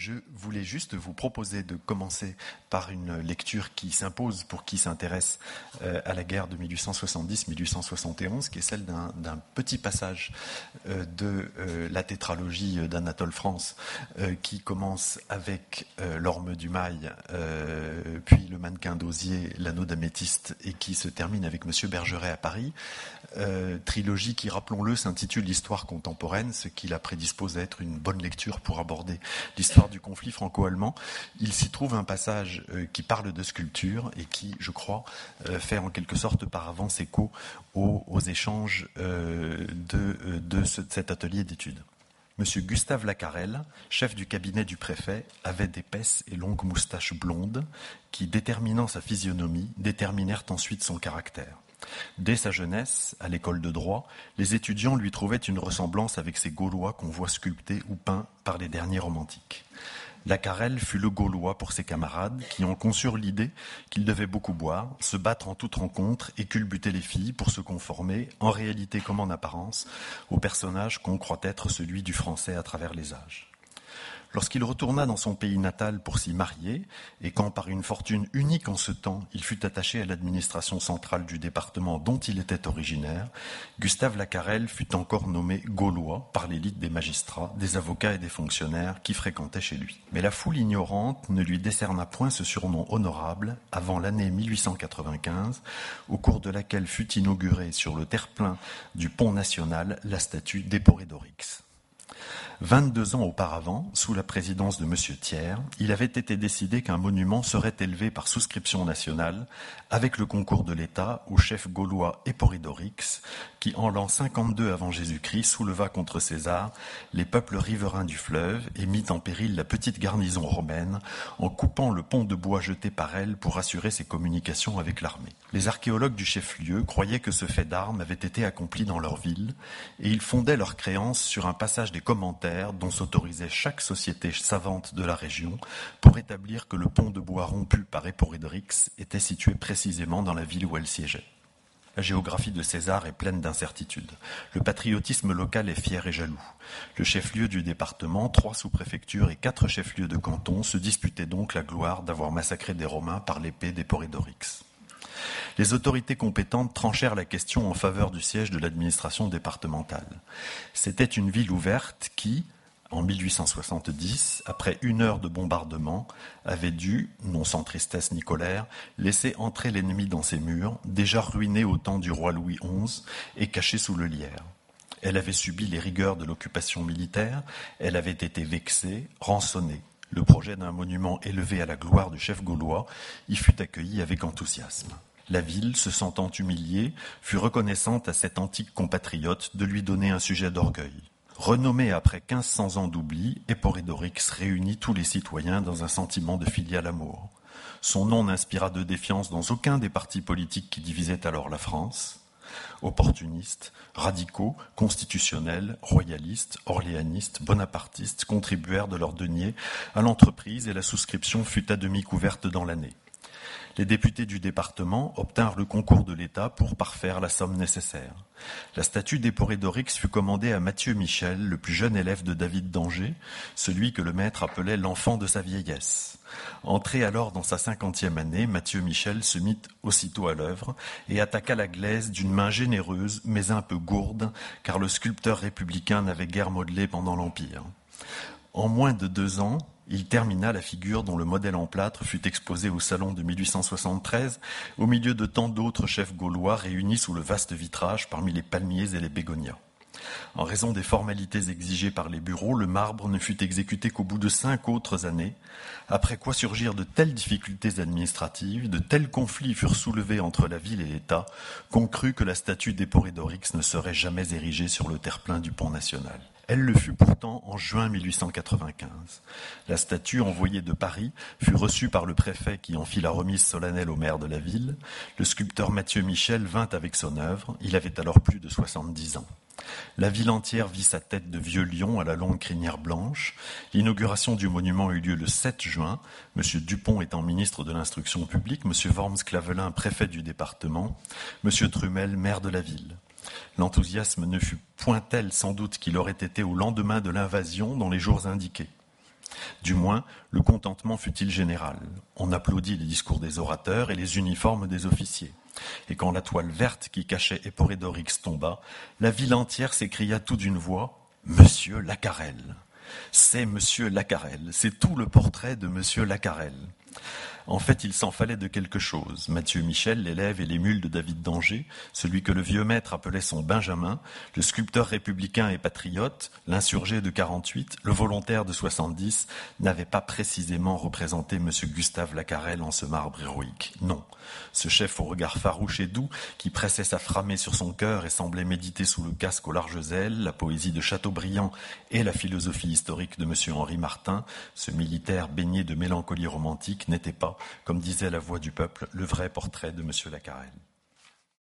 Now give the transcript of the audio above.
Je voulais juste vous proposer de commencer par une lecture qui s'impose pour qui s'intéresse euh, à la guerre de 1870-1871, qui est celle d'un petit passage euh, de euh, la tétralogie d'Anatole France, qui commence avec l'orme du mail, puis le mannequin d'osier, l'anneau d'améthyste, et qui se termine avec Monsieur Bergeret à Paris. trilogie qui, rappelons-le, s'intitule L'histoire contemporaine, ce qui la prédispose à être une bonne lecture pour aborder l'histoire du conflit franco-allemand, il s'y trouve un passage euh, qui parle de sculpture et qui, je crois, euh, fait en quelque sorte par avance écho aux, échanges euh, de, cet atelier d'études. Monsieur Gustave Lacarelle, chef du cabinet du préfet, avait d'épaisses et longues moustaches blondes qui, déterminant sa physionomie, déterminèrent ensuite son caractère. Dès sa jeunesse, à l'école de droit, les étudiants lui trouvaient une ressemblance avec ces Gaulois qu'on voit sculptés ou peints par les derniers romantiques. La Carrel fut le Gaulois pour ses camarades qui en conçurent l'idée qu'il devait beaucoup boire, se battre en toute rencontre et culbuter les filles pour se conformer, en réalité comme en apparence, au personnage qu'on croit être celui du français à travers les âges. Lorsqu'il retourna dans son pays natal pour s'y marier, et quand par une fortune unique en ce temps, il fut attaché à l'administration centrale du département dont il était originaire, Gustave Lacarelle fut encore nommé Gaulois par l'élite des magistrats, des avocats et des fonctionnaires qui fréquentaient chez lui. Mais la foule ignorante ne lui décerna point ce surnom honorable avant l'année 1895, au cours de laquelle fut inaugurée sur le terre-plein du pont national la statue d'Eporedorix. 22 ans auparavant, sous la présidence de M. Thiers, il avait été décidé qu'un monument serait élevé par souscription nationale avec le concours de l'État au chef gaulois Eporidorix, qui en l'an 52 avant Jésus-Christ souleva contre César les peuples riverains du fleuve et mit en péril la petite garnison romaine en coupant le pont de bois jeté par elle pour assurer ses communications avec l'armée. Les archéologues du chef-lieu croyaient que ce fait d'armes avait été accompli dans leur ville et ils fondaient leur créance sur un passage des commentaires dont s'autorisait chaque société savante de la région pour établir que le pont de bois rompu par Eporidrix était situé précisément dans la ville où elle siégeait. La géographie de César est pleine d'incertitudes. Le patriotisme local est fier et jaloux. Le chef-lieu du département, trois sous-préfectures et quatre chefs-lieux de canton se disputaient donc la gloire d'avoir massacré des Romains par l'épée d'Eporidorix. Les autorités compétentes tranchèrent la question en faveur du siège de l'administration départementale. C'était une ville ouverte qui, en 1870, après une heure de bombardement, avait dû, non sans tristesse ni colère, laisser entrer l'ennemi dans ses murs, déjà ruiné au temps du roi Louis XI et caché sous le lierre. Elle avait subi les rigueurs de l'occupation militaire, elle avait été vexée, rançonnée. Le projet d'un monument élevé à la gloire du chef gaulois y fut accueilli avec enthousiasme. La ville, se sentant humiliée, fut reconnaissante à cet antique compatriote de lui donner un sujet d'orgueil. Renommé après 1500 ans d'oubli, Eporidorix réunit tous les citoyens dans un sentiment de filial amour. Son nom n'inspira de défiance dans aucun des partis politiques qui divisaient alors la France. Opportunistes, radicaux, constitutionnels, royalistes, orléanistes, bonapartistes contribuèrent de leur denier à l'entreprise et la souscription fut à demi couverte dans l'année les députés du département obtinrent le concours de l'État pour parfaire la somme nécessaire. La statue d'Eporédorix fut commandée à Mathieu Michel, le plus jeune élève de David d'Angers, celui que le maître appelait l'enfant de sa vieillesse. Entré alors dans sa cinquantième année, Mathieu Michel se mit aussitôt à l'œuvre et attaqua la glaise d'une main généreuse mais un peu gourde, car le sculpteur républicain n'avait guère modelé pendant l'Empire. En moins de deux ans, il termina la figure dont le modèle en plâtre fut exposé au salon de 1873, au milieu de tant d'autres chefs gaulois réunis sous le vaste vitrage parmi les palmiers et les bégonias. En raison des formalités exigées par les bureaux, le marbre ne fut exécuté qu'au bout de cinq autres années, après quoi surgirent de telles difficultés administratives, de tels conflits furent soulevés entre la ville et l'État, qu'on crut que la statue d'Eporidorix ne serait jamais érigée sur le terre-plein du pont national. Elle le fut pourtant en juin 1895. La statue envoyée de Paris fut reçue par le préfet qui en fit la remise solennelle au maire de la ville. Le sculpteur Mathieu Michel vint avec son œuvre. Il avait alors plus de 70 ans. La ville entière vit sa tête de vieux lion à la longue crinière blanche. L'inauguration du monument eut lieu le 7 juin, M. Dupont étant ministre de l'Instruction publique, M. Worms-Clavelin préfet du département, M. Trumel maire de la ville. L'enthousiasme ne fut point tel sans doute qu'il aurait été au lendemain de l'invasion dans les jours indiqués. Du moins, le contentement fut-il général. On applaudit les discours des orateurs et les uniformes des officiers. Et quand la toile verte qui cachait Eporedorix tomba, la ville entière s'écria tout d'une voix Monsieur Lacarelle. C'est Monsieur Lacarelle, c'est tout le portrait de Monsieur Lacarelle. En fait, il s'en fallait de quelque chose. Mathieu Michel, l'élève et l'émule de David d'Angers, celui que le vieux maître appelait son Benjamin, le sculpteur républicain et patriote, l'insurgé de 48, le volontaire de 70, n'avait pas précisément représenté M. Gustave Lacarelle en ce marbre héroïque. Non. Ce chef au regard farouche et doux, qui pressait sa framée sur son cœur et semblait méditer sous le casque aux larges ailes la poésie de Chateaubriand et la philosophie historique de M. Henri Martin, ce militaire baigné de mélancolie romantique n'était pas, comme disait la voix du peuple, le vrai portrait de M. Lacarelle.